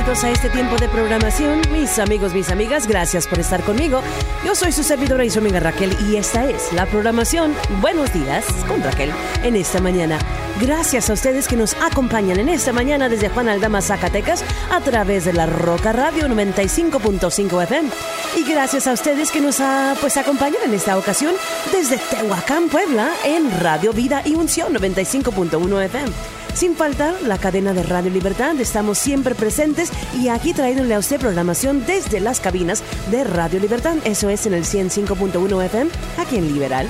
Bienvenidos a este tiempo de programación, mis amigos, mis amigas, gracias por estar conmigo. Yo soy su servidora y su amiga Raquel y esta es la programación Buenos días con Raquel en esta mañana. Gracias a ustedes que nos acompañan en esta mañana desde Juan Aldama, Zacatecas, a través de la Roca Radio 95.5 FM. Y gracias a ustedes que nos ha, pues, acompañan en esta ocasión desde Tehuacán, Puebla, en Radio Vida y Unción 95.1 FM. Sin faltar la cadena de Radio Libertad, estamos siempre presentes y aquí trayéndole a usted programación desde las cabinas de Radio Libertad. Eso es en el 105.1 FM, aquí en Liberal.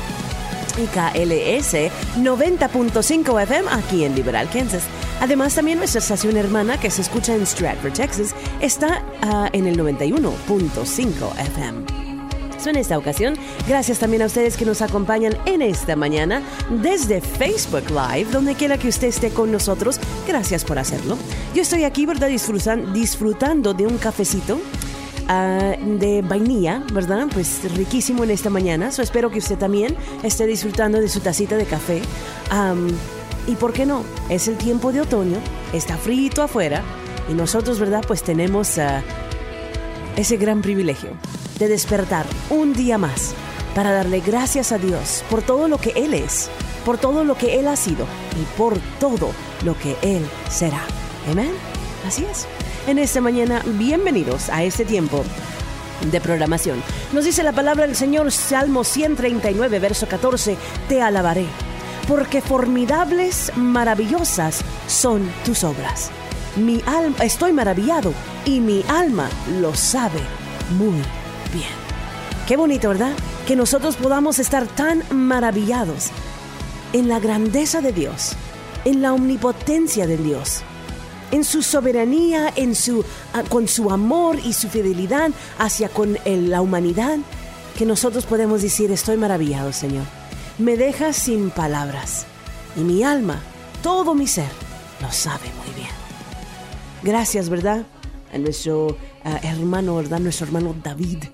Y KLS 90.5 FM aquí en Liberal, Kansas. Además, también nuestra estación hermana que se escucha en Stratford, Texas, está uh, en el 91.5 FM en esta ocasión. Gracias también a ustedes que nos acompañan en esta mañana desde Facebook Live, donde quiera que usted esté con nosotros. Gracias por hacerlo. Yo estoy aquí, ¿verdad? disfrutando de un cafecito. Ah, de vainilla, ¿verdad? Pues riquísimo en esta mañana. So, espero que usted también esté disfrutando de su tacita de café. y por qué no, es el tiempo de otoño, está frío afuera y nosotros, ¿verdad? Pues tenemos ah, ese gran privilegio de despertar un día más para darle gracias a Dios por todo lo que Él es, por todo lo que Él ha sido y por todo lo que Él será. Amén. Así es. En esta mañana, bienvenidos a este tiempo de programación. Nos dice la palabra del Señor, Salmo 139, verso 14, Te alabaré, porque formidables, maravillosas son tus obras. Mi alma, estoy maravillado y mi alma lo sabe muy bien. Qué bonito, ¿verdad? Que nosotros podamos estar tan maravillados en la grandeza de Dios, en la omnipotencia de Dios, en su soberanía, en su, ah, con su amor y su fidelidad hacia con la humanidad, que nosotros podemos decir, estoy maravillado, Señor. Me deja sin palabras y mi alma, todo mi ser, lo sabe muy bien. Gracias, ¿verdad? A nuestro ah, hermano, ¿verdad? Nuestro hermano David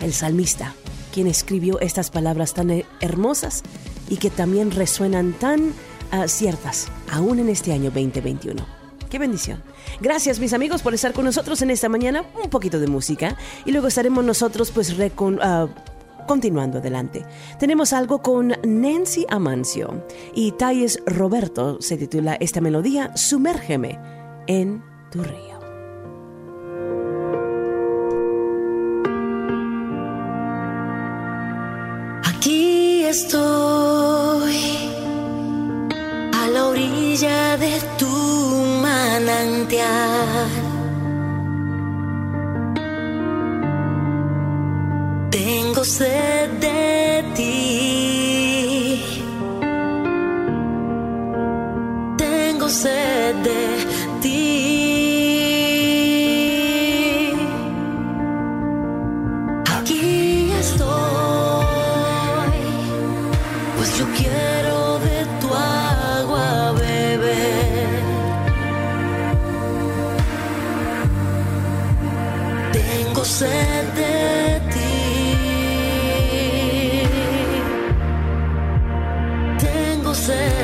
el salmista, quien escribió estas palabras tan hermosas y que también resuenan tan ah, ciertas, aún en este año 2021. Qué bendición. Gracias mis amigos por estar con nosotros en esta mañana. Un poquito de música y luego estaremos nosotros pues uh, continuando adelante. Tenemos algo con Nancy Amancio y Talles Roberto se titula esta melodía Sumérgeme en tu río. Estoy a la orilla de tu manantial. say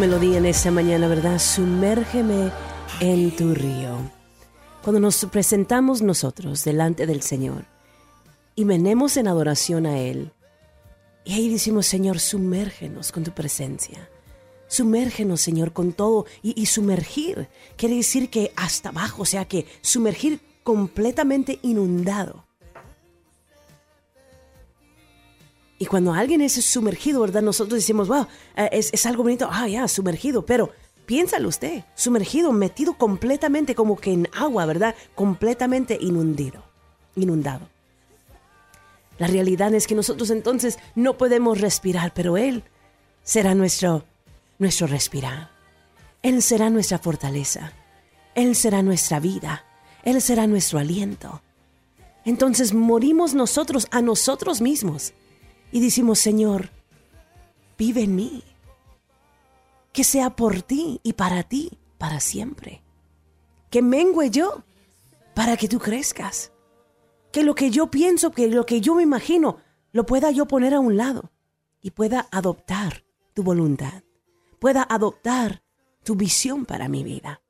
melodía en esta mañana, ¿verdad? Sumérgeme en tu río. Cuando nos presentamos nosotros delante del Señor y venemos en adoración a Él. Y ahí decimos, Señor, sumérgenos con tu presencia. Sumérgenos, Señor, con todo. Y, y, sumergir quiere decir que hasta abajo, o sea que sumergir completamente inundado. Y cuando alguien es sumergido, ¿verdad? Nosotros decimos, wow, eh, es, es algo bonito, ah, ya, sumergido, pero piénsalo usted, sumergido, metido completamente como que en agua, ¿verdad? Completamente inundido, inundado. La realidad es que nosotros entonces no podemos respirar, pero Él será nuestro, nuestro respirar. Él será nuestra fortaleza. Él será nuestra vida. Él será nuestro aliento. Entonces morimos nosotros a nosotros mismos y decimos, Señor, vive en mí. Que sea por ti y para ti, para siempre. Que mengue yo para que tú crezcas que lo que yo pienso, que lo que yo me imagino, lo pueda yo poner a un lado y pueda adoptar tu voluntad, pueda adoptar tu visión para mi vida.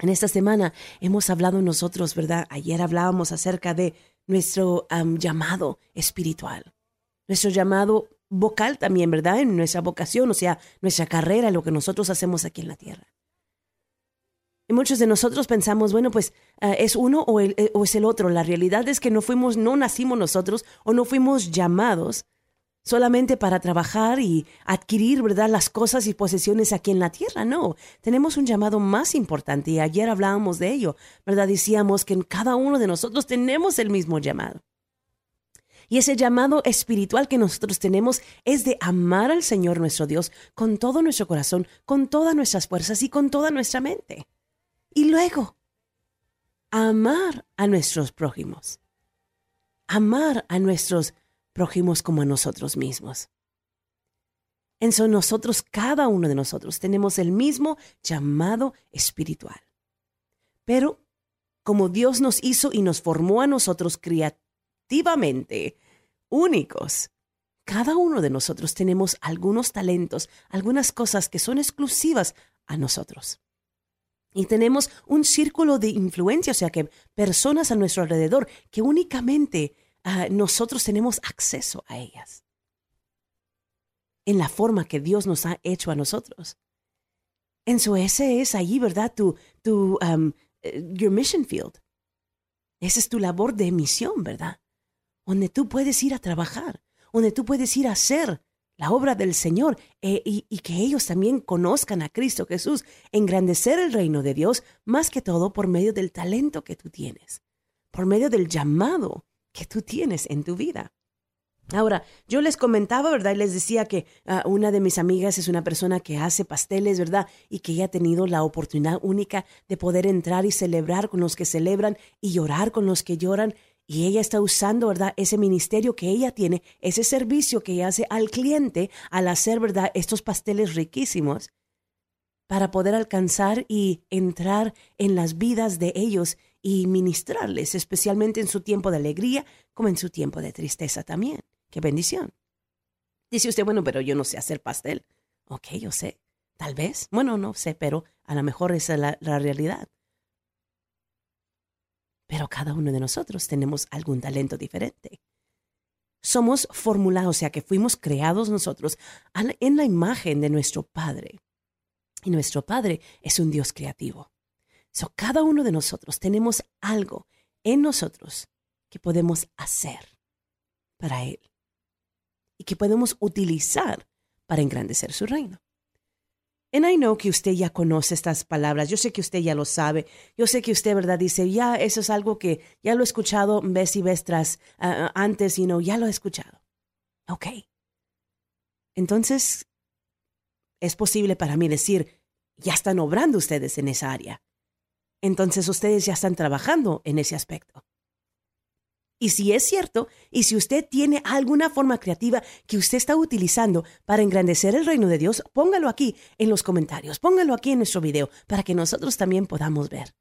En esta semana hemos hablado nosotros, ¿verdad? Ayer hablábamos acerca de nuestro llamado espiritual, nuestro llamado vocal también, ¿verdad? En nuestra vocación, o sea, nuestra carrera, lo que nosotros hacemos aquí en la tierra. Y muchos de nosotros pensamos, bueno, pues ah, es uno o, eh, o, es el otro. La realidad es que no fuimos, no nacimos nosotros o no fuimos llamados solamente para trabajar y adquirir, ¿verdad?, las cosas y posesiones aquí en la tierra. No, tenemos un llamado más importante y ayer hablábamos de ello, ¿verdad? Decíamos que en cada uno de nosotros tenemos el mismo llamado. Y ese llamado espiritual que nosotros tenemos es de amar al Señor nuestro Dios con todo nuestro corazón, con todas nuestras fuerzas y con toda nuestra mente. Y luego, amar a nuestros prójimos. Amar a nuestros prójimos como a nosotros mismos. En eso nosotros, cada uno de nosotros, tenemos el mismo llamado espiritual. Pero como Dios nos hizo y nos formó a nosotros únicos, cada uno de nosotros tenemos algunos talentos, algunas cosas que son exclusivas a nosotros. Y tenemos un círculo de influencia, o sea que personas a nuestro alrededor que únicamente ah, nosotros tenemos acceso a ellas. En la forma que Dios nos ha hecho a nosotros. En su ese es allí, ¿verdad? Tu, tu, eh, your mission field. Esa es tu labor de misión, ¿verdad? Donde tú puedes ir a trabajar, donde tú puedes ir a hacer la obra del Señor eh, y, que ellos también conozcan a Cristo Jesús, engrandecer el reino de Dios, más que todo por medio del talento que tú tienes, por medio del llamado que tú tienes en tu vida. Ahora, yo les comentaba, ¿verdad? Y les decía que uh, una de mis amigas es una persona que hace pasteles, ¿verdad? Y que ella ha tenido la oportunidad única de poder entrar y celebrar con los que celebran y llorar con los que lloran y ella está usando, ¿verdad? Ese ministerio que ella tiene, ese servicio que ella hace al cliente al hacer, ¿verdad? Estos pasteles riquísimos para poder alcanzar y entrar en las vidas de ellos y ministrarles, especialmente en su tiempo de alegría como en su tiempo de tristeza también. ¡Qué bendición! Dice usted, bueno, pero yo no sé hacer pastel. Ok, yo sé. Tal vez. Bueno, no sé, pero a lo mejor esa es la, la realidad. Pero cada uno de nosotros tenemos algún talento diferente. Somos formulados, o sea que fuimos creados nosotros en la imagen de nuestro Padre. Y nuestro Padre es un Dios creativo. So, cada uno de nosotros tenemos algo en nosotros que podemos hacer para Él y que podemos utilizar para engrandecer su reino. And I know que usted ya conoce estas palabras, yo sé que usted ya lo sabe, yo sé que usted, ¿verdad? Dice, ya, eso es algo que ya lo he escuchado vez y vez tras, antes, you know, ya lo he escuchado. Ok. Entonces, es posible para mí decir, ya están obrando ustedes en esa área. Entonces, ustedes ya están trabajando en ese aspecto. Y si es cierto, y si usted tiene alguna forma creativa que usted está utilizando para engrandecer el reino de Dios, póngalo aquí en los comentarios, póngalo aquí en nuestro video para que nosotros también podamos ver.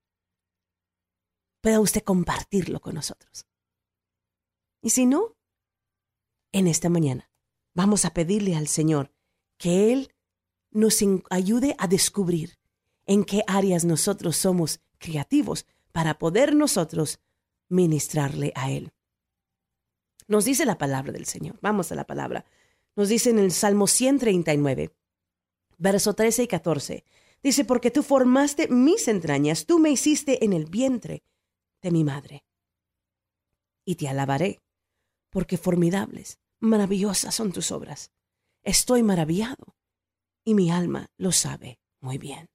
Pueda usted compartirlo con nosotros. Y si no, en esta mañana vamos a pedirle al Señor que Él nos ayude a descubrir en qué áreas nosotros somos creativos para poder nosotros ministrarle a Él. Nos dice la palabra del Señor. Vamos a la palabra. Nos dice en el Salmo 139, verso 13 y 14. Dice, porque tú formaste mis entrañas, tú me hiciste en el vientre de mi madre. Y te alabaré, porque formidables, maravillosas son tus obras. Estoy maravillado, y mi alma lo sabe muy bien.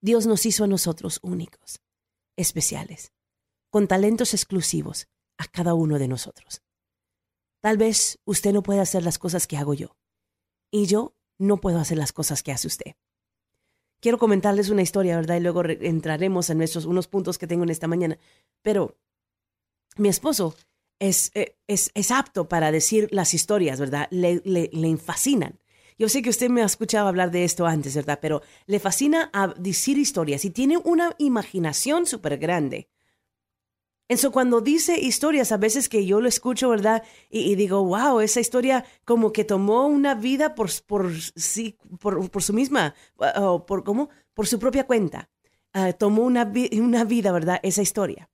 Dios nos hizo a nosotros únicos, especiales, con talentos exclusivos a cada uno de nosotros. Tal vez usted no pueda hacer las cosas que hago yo, y yo no puedo hacer las cosas que hace usted. Quiero comentarles una historia, ¿verdad? Y luego entraremos en nuestros unos puntos que tengo en esta mañana. Pero mi esposo es, eh, es, es apto para decir las historias, ¿verdad? Le, le, le fascinan. Yo sé que usted me ha escuchado hablar de esto antes, ¿verdad? Pero le fascina a decir historias y tiene una imaginación súper grande. Eso cuando dice historias, a veces que yo lo escucho, ¿verdad? Y, digo, wow, esa historia como que tomó una vida por, por, sí, por, su misma, o por, ¿cómo? Por su propia cuenta. Ah, tomó una, una vida, ¿verdad? Esa historia.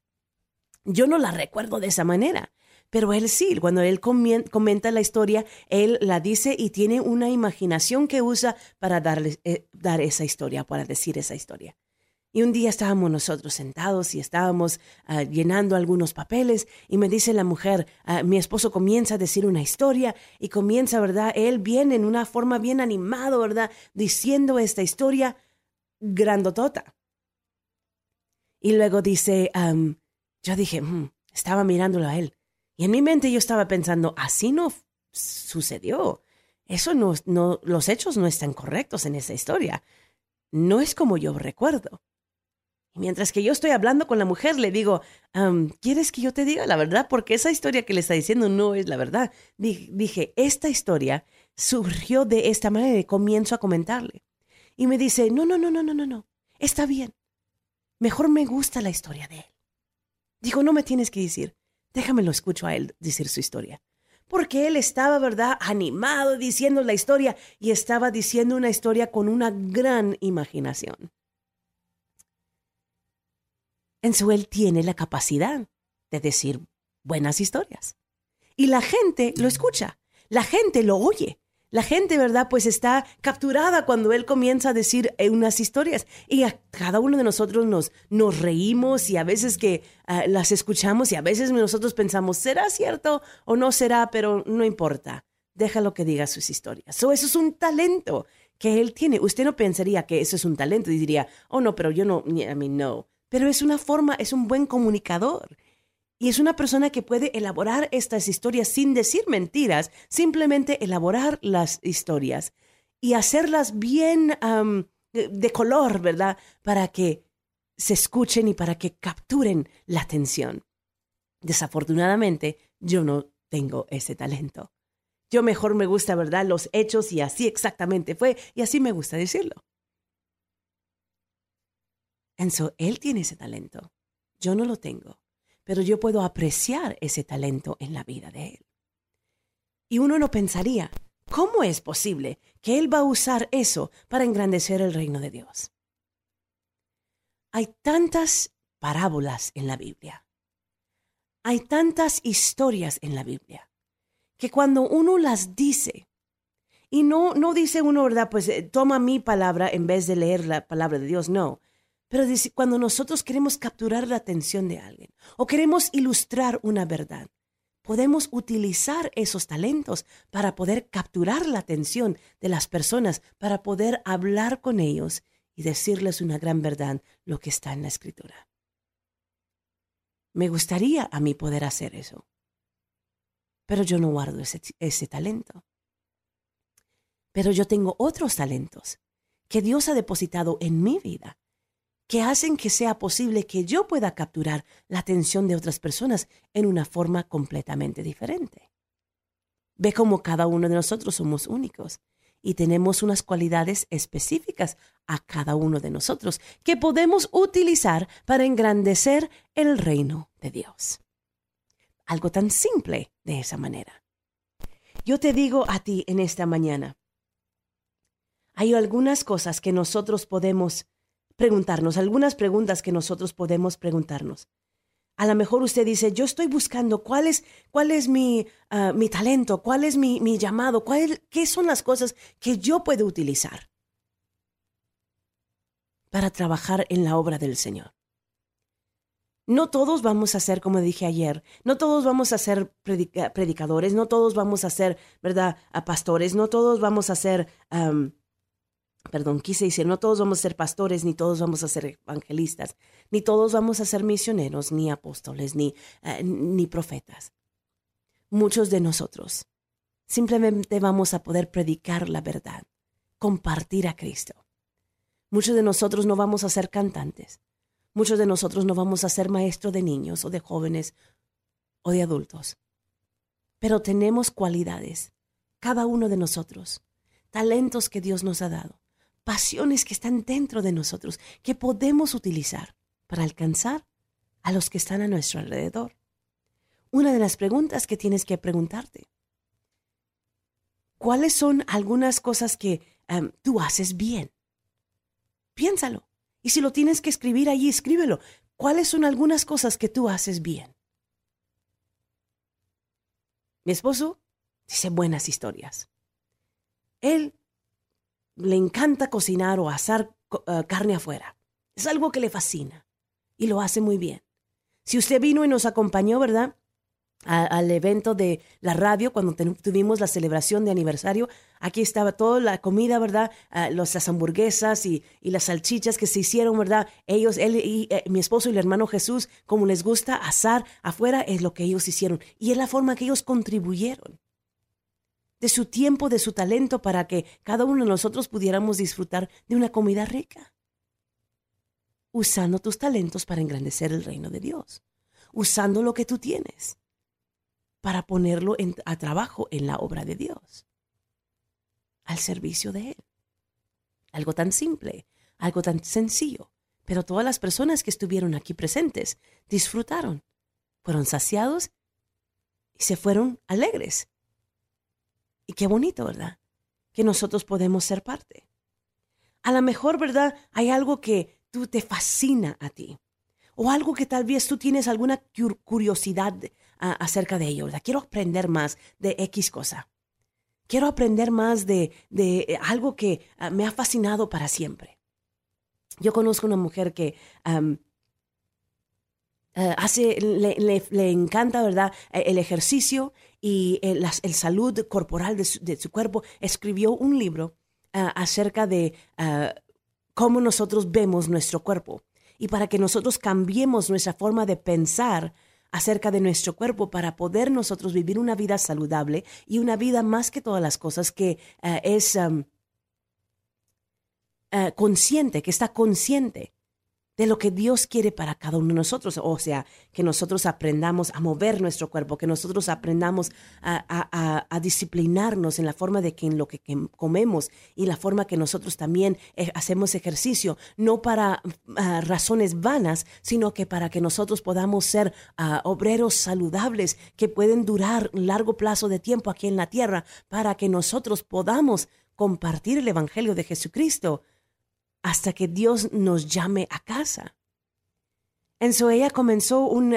Yo no la recuerdo de esa manera, pero él sí, cuando él comenta la historia, él la dice y tiene una imaginación que usa para darle, eh, dar esa historia, para decir esa historia. Y un día estábamos nosotros sentados y estábamos ah, llenando algunos papeles y me dice la mujer, ah, mi esposo comienza a decir una historia y comienza, ¿verdad? Él viene en una forma bien animado, ¿verdad? Diciendo esta historia grandotota. Y luego dice, yo dije, mm", estaba mirándolo a él. Y en mi mente yo estaba pensando, así no sucedió. Eso no, no, los hechos no están correctos en esa historia. No es como yo recuerdo. Y mientras que yo estoy hablando con la mujer, le digo, ¿quieres que yo te diga la verdad? Porque esa historia que le está diciendo no es la verdad. Dije, esta historia surgió de esta manera y comienzo a comentarle. Y me dice, no, no, no, no, no, no, no, está bien. Mejor me gusta la historia de él. Digo, no me tienes que decir, déjamelo escucho a él decir su historia. Porque él estaba, ¿verdad?, animado diciendo la historia y estaba diciendo una historia con una gran imaginación. En su él tiene la capacidad de decir buenas historias. Y la gente lo escucha, la gente lo oye. La gente, ¿verdad? Pues está capturada cuando él comienza a decir eh, unas historias. Y a cada uno de nosotros nos, nos reímos y a veces que ah, las escuchamos y a veces nosotros pensamos, ¿será cierto o no será? Pero no importa. Déjalo que diga sus historias. eso es un talento que él tiene. Usted no pensaría que eso es un talento y diría, oh no, pero yo no, a mí no pero es una forma, es un buen comunicador. Y es una persona que puede elaborar estas historias sin decir mentiras, simplemente elaborar las historias y hacerlas bien de, color, ¿verdad? Para que se escuchen y para que capturen la atención. Desafortunadamente, yo no tengo ese talento. Yo mejor me gusta, ¿verdad? Los hechos y así exactamente fue y así me gusta decirlo. Entonces, él tiene ese talento. Yo no lo tengo, pero yo puedo apreciar ese talento en la vida de él. Y uno no pensaría, ¿cómo es posible que él va a usar eso para engrandecer el reino de Dios? Hay tantas parábolas en la Biblia. Hay tantas historias en la Biblia que cuando uno las dice, y no, no dice uno, ¿verdad? Pues eh, toma mi palabra en vez de leer la palabra de Dios, no. Pero cuando nosotros queremos capturar la atención de alguien o queremos ilustrar una verdad, podemos utilizar esos talentos para poder capturar la atención de las personas, para poder hablar con ellos y decirles una gran verdad, lo que está en la escritura. Me gustaría a mí poder hacer eso, pero yo no guardo ese, ese talento. Pero yo tengo otros talentos que Dios ha depositado en mi vida que hacen que sea posible que yo pueda capturar la atención de otras personas en una forma completamente diferente. Ve cómo cada uno de nosotros somos únicos y tenemos unas cualidades específicas a cada uno de nosotros que podemos utilizar para engrandecer el reino de Dios. Algo tan simple de esa manera. Yo te digo a ti en esta mañana, hay algunas cosas que nosotros podemos preguntarnos, algunas preguntas que nosotros podemos preguntarnos. A lo mejor usted dice, yo estoy buscando cuál es, cuál es mi, ah, mi talento, cuál es mi, mi llamado, cuál, qué son las cosas que yo puedo utilizar para trabajar en la obra del Señor. No todos vamos a ser, como dije ayer, no todos vamos a ser predicadores, no todos vamos a ser, ¿verdad?, pastores, no todos vamos a ser, perdón, quise decir, no todos vamos a ser pastores, ni todos vamos a ser evangelistas, ni todos vamos a ser misioneros, ni apóstoles, ni, eh, ni profetas. Muchos de nosotros simplemente vamos a poder predicar la verdad, compartir a Cristo. Muchos de nosotros no vamos a ser cantantes. Muchos de nosotros no vamos a ser maestros de niños o de jóvenes o de adultos. Pero tenemos cualidades, cada uno de nosotros, talentos que Dios nos ha dado, pasiones que están dentro de nosotros, que podemos utilizar para alcanzar a los que están a nuestro alrededor. Una de las preguntas que tienes que preguntarte, ¿cuáles son algunas cosas que em, tú haces bien? Piénsalo. Y si lo tienes que escribir allí, escríbelo. ¿Cuáles son algunas cosas que tú haces bien? Mi esposo dice buenas historias. Él le encanta cocinar o asar eh, carne afuera. Es algo que le fascina y lo hace muy bien. Si usted vino y nos acompañó, ¿verdad? al evento de la radio cuando tuvimos la celebración de aniversario. Aquí estaba toda la comida, ¿verdad? Ah, las hamburguesas y, las salchichas que se hicieron, ¿verdad? Ellos, él y eh, mi esposo y el hermano Jesús, como les gusta asar afuera, es lo que ellos hicieron. Y es la forma que ellos contribuyeron de su tiempo, de su talento, para que cada uno de nosotros pudiéramos disfrutar de una comida rica. Usando tus talentos para engrandecer el reino de Dios. Usando lo que tú tienes para ponerlo a trabajo en la obra de Dios, al servicio de Él. Algo tan simple, algo tan sencillo, pero todas las personas que estuvieron aquí presentes disfrutaron, fueron saciados y se fueron alegres. Y qué bonito, ¿verdad? Que nosotros podemos ser parte. A lo mejor, ¿verdad? Hay algo que tú te fascina a ti. O algo que tal vez tú tienes alguna curiosidad acerca de ello, Quiero aprender más de X cosa. Quiero aprender más de, de eh, algo que ah, me ha fascinado para siempre. Yo conozco una mujer que eh, hace, le, encanta, ¿verdad?, e, el ejercicio y el, el salud corporal de su, cuerpo. Escribió un libro ah, acerca de ah, cómo nosotros vemos nuestro cuerpo y para que nosotros cambiemos nuestra forma de pensar acerca de nuestro cuerpo para poder nosotros vivir una vida saludable y una vida más que todas las cosas que eh, es eh, consciente, que está consciente de lo que Dios quiere para cada uno de nosotros. O sea, que nosotros aprendamos a mover nuestro cuerpo, que nosotros aprendamos a, disciplinarnos en la forma de que en lo que, comemos y la forma que nosotros también eh, hacemos ejercicio, no para ah, razones vanas, sino que para que nosotros podamos ser ah, obreros saludables que pueden durar largo plazo de tiempo aquí en la tierra, para que nosotros podamos compartir el Evangelio de Jesucristo hasta que Dios nos llame a casa. En so ella comenzó un, uh,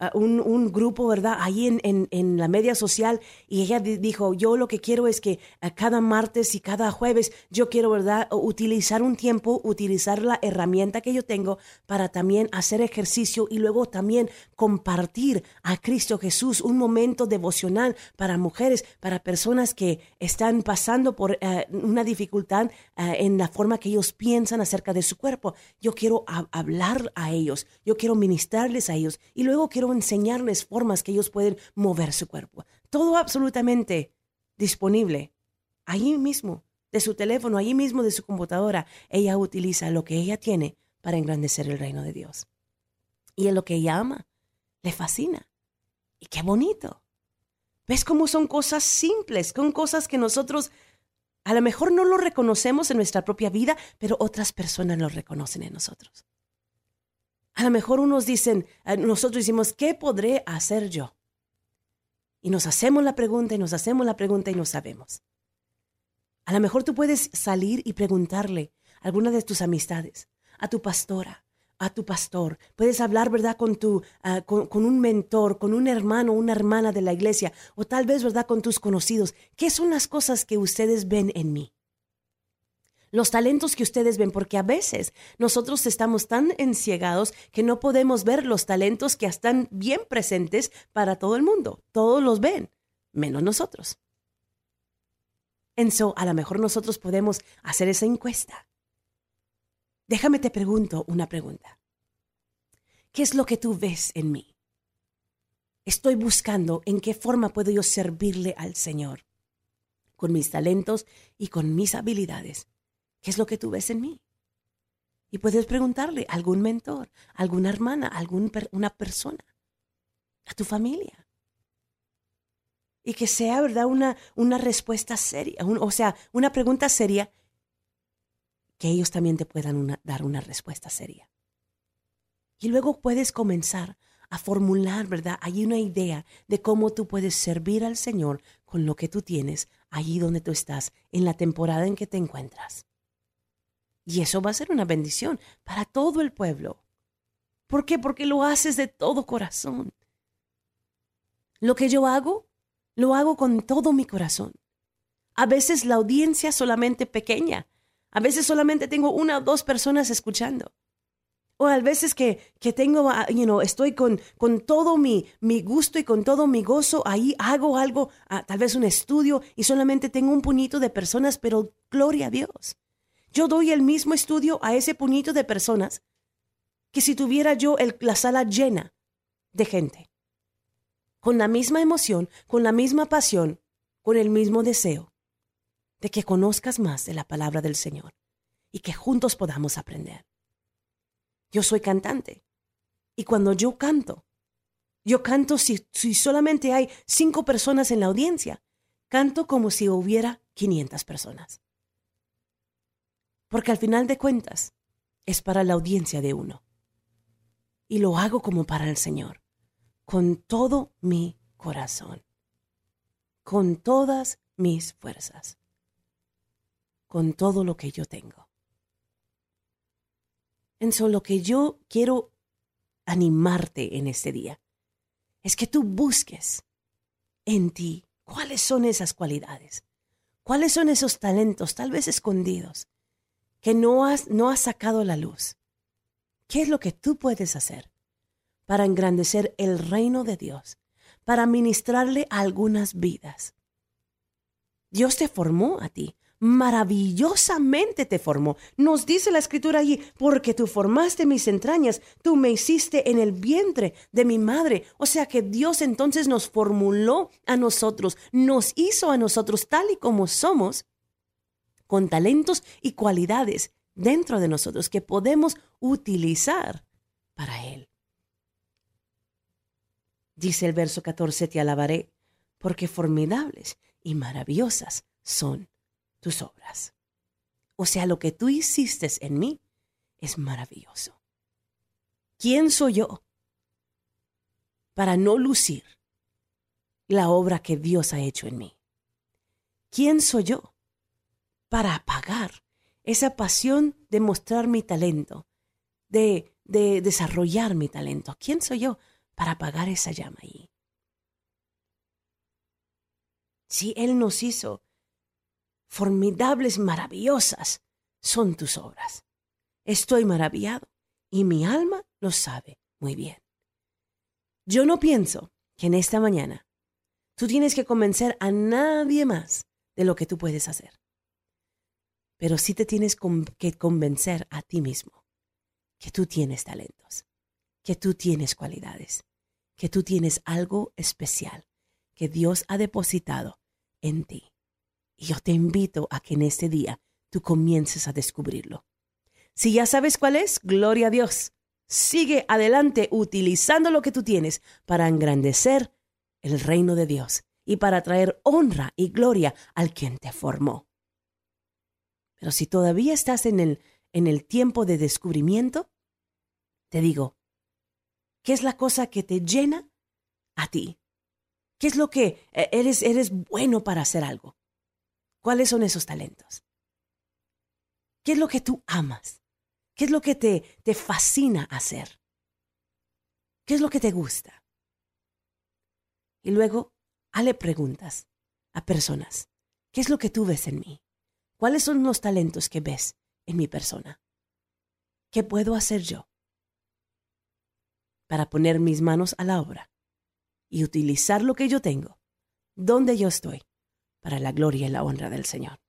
uh, un, un, grupo, ¿verdad? Ahí en, en, en, la media social y ella dijo, yo lo que quiero es que uh, cada martes y cada jueves yo quiero, ¿verdad? Utilizar un tiempo, utilizar la herramienta que yo tengo para también hacer ejercicio y luego también compartir a Cristo Jesús un momento devocional para mujeres, para personas que están pasando por una dificultad en la forma que ellos piensan acerca de su cuerpo. Yo quiero hablar a ellos. Yo quiero ministrarles a ellos y luego quiero enseñarles formas que ellos pueden mover su cuerpo. Todo absolutamente disponible. Ahí mismo, de su teléfono, ahí mismo de su computadora, ella utiliza lo que ella tiene para engrandecer el reino de Dios. Y en lo que ella ama, le fascina. Y qué bonito. ¿Ves cómo son cosas simples, son cosas que nosotros a lo mejor no lo reconocemos en nuestra propia vida, pero otras personas lo reconocen en nosotros. A lo mejor unos dicen, eh, nosotros decimos, ¿qué podré hacer yo? Y nos hacemos la pregunta y nos hacemos la pregunta y no sabemos. A lo mejor tú puedes salir y preguntarle a alguna de tus amistades, a tu pastora, a tu pastor, puedes hablar, ¿verdad?, con, tu, ah, con, un mentor, con un hermano una hermana de la iglesia, o tal vez, ¿verdad?, con tus conocidos. ¿Qué son las cosas que ustedes ven en mí? Los talentos que ustedes ven, porque a veces nosotros estamos tan enciegados que no podemos ver los talentos que están bien presentes para todo el mundo. Todos los ven, menos nosotros. En so, a lo mejor nosotros podemos hacer esa encuesta Déjame te pregunto una pregunta. ¿Qué es lo que tú ves en mí? Estoy buscando en qué forma puedo yo servirle al Señor con mis talentos y con mis habilidades. ¿Qué es lo que tú ves en mí? Y puedes preguntarle a algún mentor, a alguna hermana, a alguna persona, a tu familia. Y que sea, ¿verdad? Una, una respuesta seria, o sea, una pregunta seria que ellos también te puedan dar una respuesta seria. Y luego puedes comenzar a formular, ¿verdad? Hay una idea de cómo tú puedes servir al Señor con lo que tú tienes allí donde tú estás, en la temporada en que te encuentras. Y eso va a ser una bendición para todo el pueblo. ¿Por qué? Porque lo haces de todo corazón. Lo que yo hago, lo hago con todo mi corazón. A veces la audiencia solamente pequeña, a veces solamente tengo una o dos personas escuchando. O a veces que, que tengo, ah, you know, estoy con, con todo mi, mi gusto y con todo mi gozo, ahí hago algo, ah, tal vez un estudio y solamente tengo un puñito de personas, pero gloria a Dios. Yo doy el mismo estudio a ese puñito de personas que si tuviera yo la sala llena de gente. Con la misma emoción, con la misma pasión, con el mismo deseo de que conozcas más de la palabra del Señor y que juntos podamos aprender. Yo soy cantante y cuando yo canto, yo canto si, si solamente hay cinco personas en la audiencia, canto como si hubiera 500 personas. Porque al final de cuentas es para la audiencia de uno. Y lo hago como para el Señor, con todo mi corazón, con todas mis fuerzas con todo lo que yo tengo. En lo que yo quiero animarte en este día es que tú busques en ti cuáles son esas cualidades, cuáles son esos talentos, tal vez escondidos, que no has, no has sacado la luz. ¿Qué es lo que tú puedes hacer para engrandecer el reino de Dios, para ministrarle algunas vidas? Dios te formó a ti maravillosamente te formó. Nos dice la escritura allí, porque tú formaste mis entrañas, tú me hiciste en el vientre de mi madre. O sea que Dios entonces nos formuló a nosotros, nos hizo a nosotros tal y como somos, con talentos y cualidades dentro de nosotros que podemos utilizar para Él. Dice el verso 14, te alabaré, porque formidables y maravillosas son tus obras. O sea, lo que tú hiciste en mí es maravilloso. ¿Quién soy yo para no lucir la obra que Dios ha hecho en mí? ¿Quién soy yo para apagar esa pasión de mostrar mi talento, de, de desarrollar mi talento? ¿Quién soy yo para apagar esa llama ahí? Si Él nos hizo formidables, maravillosas son tus obras. Estoy maravillado y mi alma lo sabe muy bien. Yo no pienso que en esta mañana tú tienes que convencer a nadie más de lo que tú puedes hacer. Pero sí te tienes que convencer a ti mismo que tú tienes talentos, que tú tienes cualidades, que tú tienes algo especial que Dios ha depositado en ti. Y yo te invito a que en este día tú comiences a descubrirlo. Si ya sabes cuál es, gloria a Dios. Sigue adelante utilizando lo que tú tienes para engrandecer el reino de Dios y para traer honra y gloria al quien te formó. Pero si todavía estás en el, en el tiempo de descubrimiento, te digo, ¿qué es la cosa que te llena a ti? ¿Qué es lo que eh, eres, eres bueno para hacer algo? ¿Cuáles son esos talentos? ¿Qué es lo que tú amas? ¿Qué es lo que te, te fascina hacer? ¿Qué es lo que te gusta? Y luego, hale preguntas a personas. ¿Qué es lo que tú ves en mí? ¿Cuáles son los talentos que ves en mi persona? ¿Qué puedo hacer yo para poner mis manos a la obra y utilizar lo que yo tengo, donde yo estoy, para la gloria y la honra del Señor?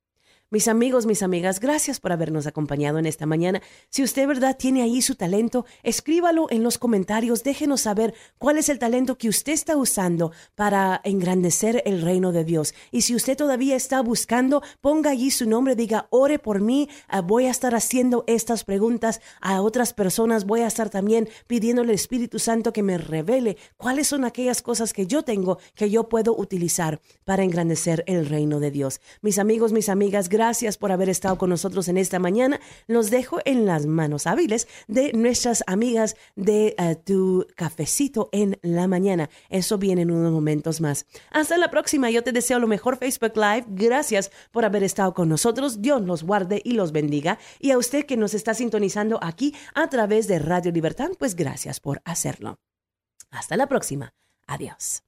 Mis amigos, mis amigas, gracias por habernos acompañado en esta mañana. Si usted, verdad, tiene ahí su talento, escríbalo en los comentarios, déjenos saber cuál es el talento que usted está usando para engrandecer el reino de Dios. Y si usted todavía está buscando, ponga allí su nombre, diga, ore por mí, ah, voy a estar haciendo estas preguntas a otras personas, voy a estar también pidiéndole al Espíritu Santo que me revele cuáles son aquellas cosas que yo tengo que yo puedo utilizar para engrandecer el reino de Dios. Mis amigos, mis amigas, gracias Gracias por haber estado con nosotros en esta mañana. Los dejo en las manos hábiles de nuestras amigas de eh, tu cafecito en la mañana. Eso viene en unos momentos más. Hasta la próxima. Yo te deseo lo mejor Facebook Live. Gracias por haber estado con nosotros. Dios los guarde y los bendiga. Y a usted que nos está sintonizando aquí a través de Radio Libertad, pues gracias por hacerlo. Hasta la próxima. Adiós.